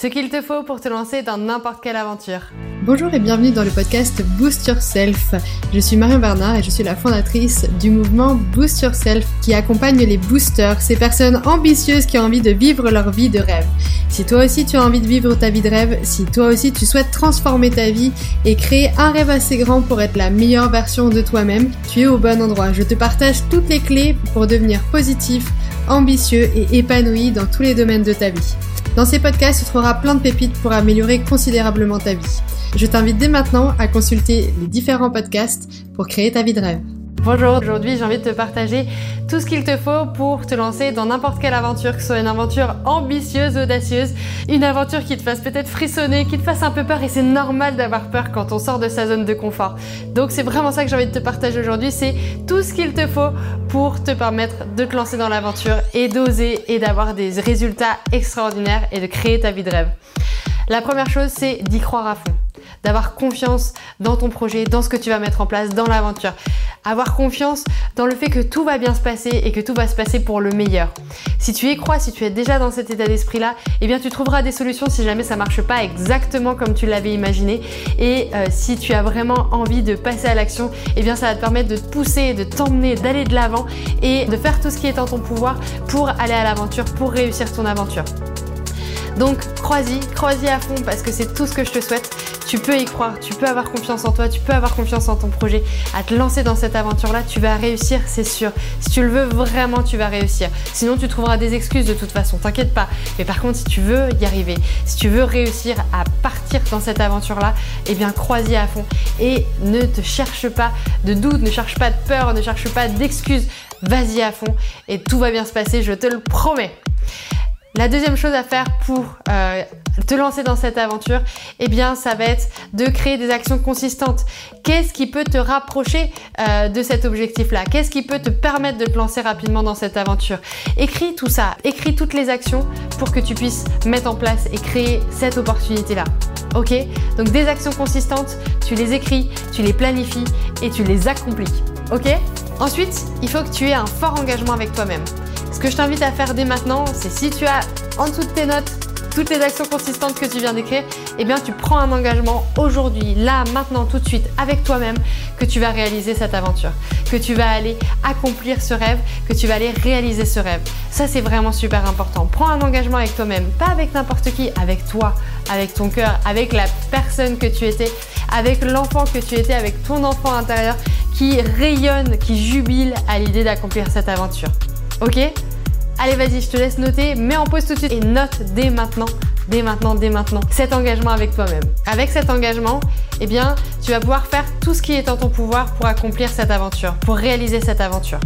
Ce qu'il te faut pour te lancer dans n'importe quelle aventure. Bonjour et bienvenue dans le podcast Boost Yourself. Je suis Marion Bernard et je suis la fondatrice du mouvement Boost Yourself qui accompagne les boosters, ces personnes ambitieuses qui ont envie de vivre leur vie de rêve. Si toi aussi tu as envie de vivre ta vie de rêve, si toi aussi tu souhaites transformer ta vie et créer un rêve assez grand pour être la meilleure version de toi-même, tu es au bon endroit. Je te partage toutes les clés pour devenir positif, ambitieux et épanoui dans tous les domaines de ta vie. Dans ces podcasts, tu trouveras plein de pépites pour améliorer considérablement ta vie. Je t'invite dès maintenant à consulter les différents podcasts pour créer ta vie de rêve. Bonjour, aujourd'hui j'ai envie de te partager tout ce qu'il te faut pour te lancer dans n'importe quelle aventure, que ce soit une aventure ambitieuse, audacieuse, une aventure qui te fasse peut-être frissonner, qui te fasse un peu peur et c'est normal d'avoir peur quand on sort de sa zone de confort. Donc c'est vraiment ça que j'ai envie de te partager aujourd'hui, c'est tout ce qu'il te faut pour te permettre de te lancer dans l'aventure et d'oser et d'avoir des résultats extraordinaires et de créer ta vie de rêve. La première chose c'est d'y croire à fond d'avoir confiance dans ton projet, dans ce que tu vas mettre en place, dans l'aventure. Avoir confiance dans le fait que tout va bien se passer et que tout va se passer pour le meilleur. Si tu y crois, si tu es déjà dans cet état d'esprit-là, eh bien tu trouveras des solutions si jamais ça marche pas exactement comme tu l'avais imaginé. Et euh, si tu as vraiment envie de passer à l'action, eh bien ça va te permettre de te pousser, de t'emmener, d'aller de l'avant et de faire tout ce qui est en ton pouvoir pour aller à l'aventure, pour réussir ton aventure. Donc crois-y, crois-y à fond parce que c'est tout ce que je te souhaite. Tu peux y croire, tu peux avoir confiance en toi, tu peux avoir confiance en ton projet, à te lancer dans cette aventure-là, tu vas réussir, c'est sûr. Si tu le veux vraiment, tu vas réussir. Sinon, tu trouveras des excuses de toute façon, t'inquiète pas. Mais par contre, si tu veux y arriver, si tu veux réussir à partir dans cette aventure-là, eh bien crois-y à fond et ne te cherche pas de doute, ne cherche pas de peur, ne cherche pas d'excuses. Vas-y à fond et tout va bien se passer, je te le promets. La deuxième chose à faire pour euh, te lancer dans cette aventure, eh bien, ça va être de créer des actions consistantes. Qu'est-ce qui peut te rapprocher euh, de cet objectif-là? Qu'est-ce qui peut te permettre de te lancer rapidement dans cette aventure? Écris tout ça, écris toutes les actions pour que tu puisses mettre en place et créer cette opportunité-là. Ok? Donc des actions consistantes, tu les écris, tu les planifies et tu les accomplis. Ok? Ensuite, il faut que tu aies un fort engagement avec toi-même. Ce que je t'invite à faire dès maintenant, c'est si tu as en dessous de tes notes toutes les actions consistantes que tu viens d'écrire, eh bien tu prends un engagement aujourd'hui, là, maintenant, tout de suite, avec toi-même, que tu vas réaliser cette aventure, que tu vas aller accomplir ce rêve, que tu vas aller réaliser ce rêve. Ça, c'est vraiment super important. Prends un engagement avec toi-même, pas avec n'importe qui, avec toi, avec ton cœur, avec la personne que tu étais, avec l'enfant que tu étais, avec ton enfant intérieur qui rayonne, qui jubile à l'idée d'accomplir cette aventure. Ok Allez, vas-y, je te laisse noter, mets en pause tout de suite et note dès maintenant, dès maintenant, dès maintenant cet engagement avec toi-même. Avec cet engagement, eh bien, tu vas pouvoir faire tout ce qui est en ton pouvoir pour accomplir cette aventure, pour réaliser cette aventure.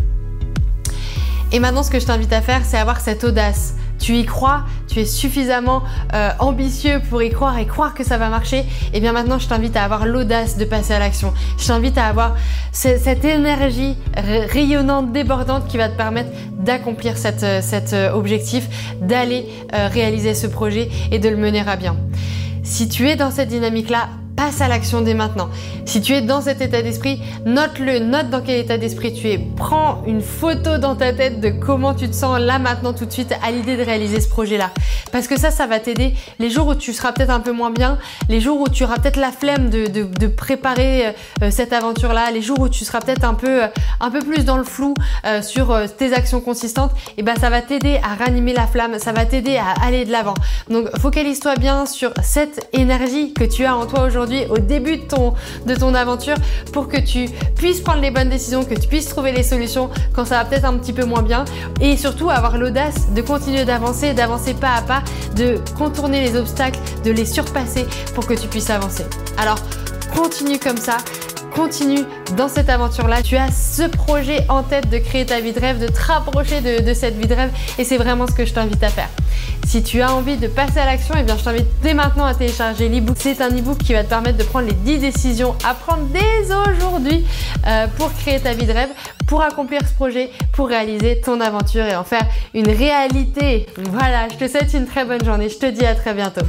Et maintenant, ce que je t'invite à faire, c'est avoir cette audace, tu y crois, tu es suffisamment euh, ambitieux pour y croire et croire que ça va marcher, et eh bien maintenant je t'invite à avoir l'audace de passer à l'action. Je t'invite à avoir cette énergie rayonnante, débordante qui va te permettre d'accomplir cet euh, euh, objectif, d'aller réaliser ce projet et de le mener à bien. Si tu es dans cette dynamique-là, passe à l'action dès maintenant. Si tu es dans cet état d'esprit, note-le, note dans quel état d'esprit tu es. Prends une photo dans ta tête de comment tu te sens là maintenant tout de suite à l'idée de réaliser ce projet-là. Parce que ça, ça va t'aider les jours où tu seras peut-être un peu moins bien, les jours où tu auras peut-être la flemme de, préparer euh, cette aventure-là, les jours où tu seras peut-être un peu, euh, un peu plus dans le flou euh, sur tes actions consistantes, et eh ben ça va t'aider à ranimer la flamme, ça va t'aider à aller de l'avant. Donc focalise-toi bien sur cette énergie que tu as en toi aujourd'hui au début de ton, de ton aventure pour que tu puisses prendre les bonnes décisions, que tu puisses trouver les solutions quand ça va peut-être un petit peu moins bien et surtout avoir l'audace de continuer d'avancer, d'avancer pas à pas, de contourner les obstacles, de les surpasser pour que tu puisses avancer. Alors continue comme ça continue dans cette aventure-là. Tu as ce projet en tête de créer ta vie de rêve, de te rapprocher de, cette vie de rêve et c'est vraiment ce que je t'invite à faire. Si tu as envie de passer à l'action, eh bien je t'invite dès maintenant à télécharger l'ebook. C'est un ebook qui va te permettre de prendre les 10 décisions à prendre dès aujourd'hui euh, pour créer ta vie de rêve, pour accomplir ce projet, pour réaliser ton aventure et en faire une réalité. Voilà, je te souhaite une très bonne journée. Je te dis à très bientôt.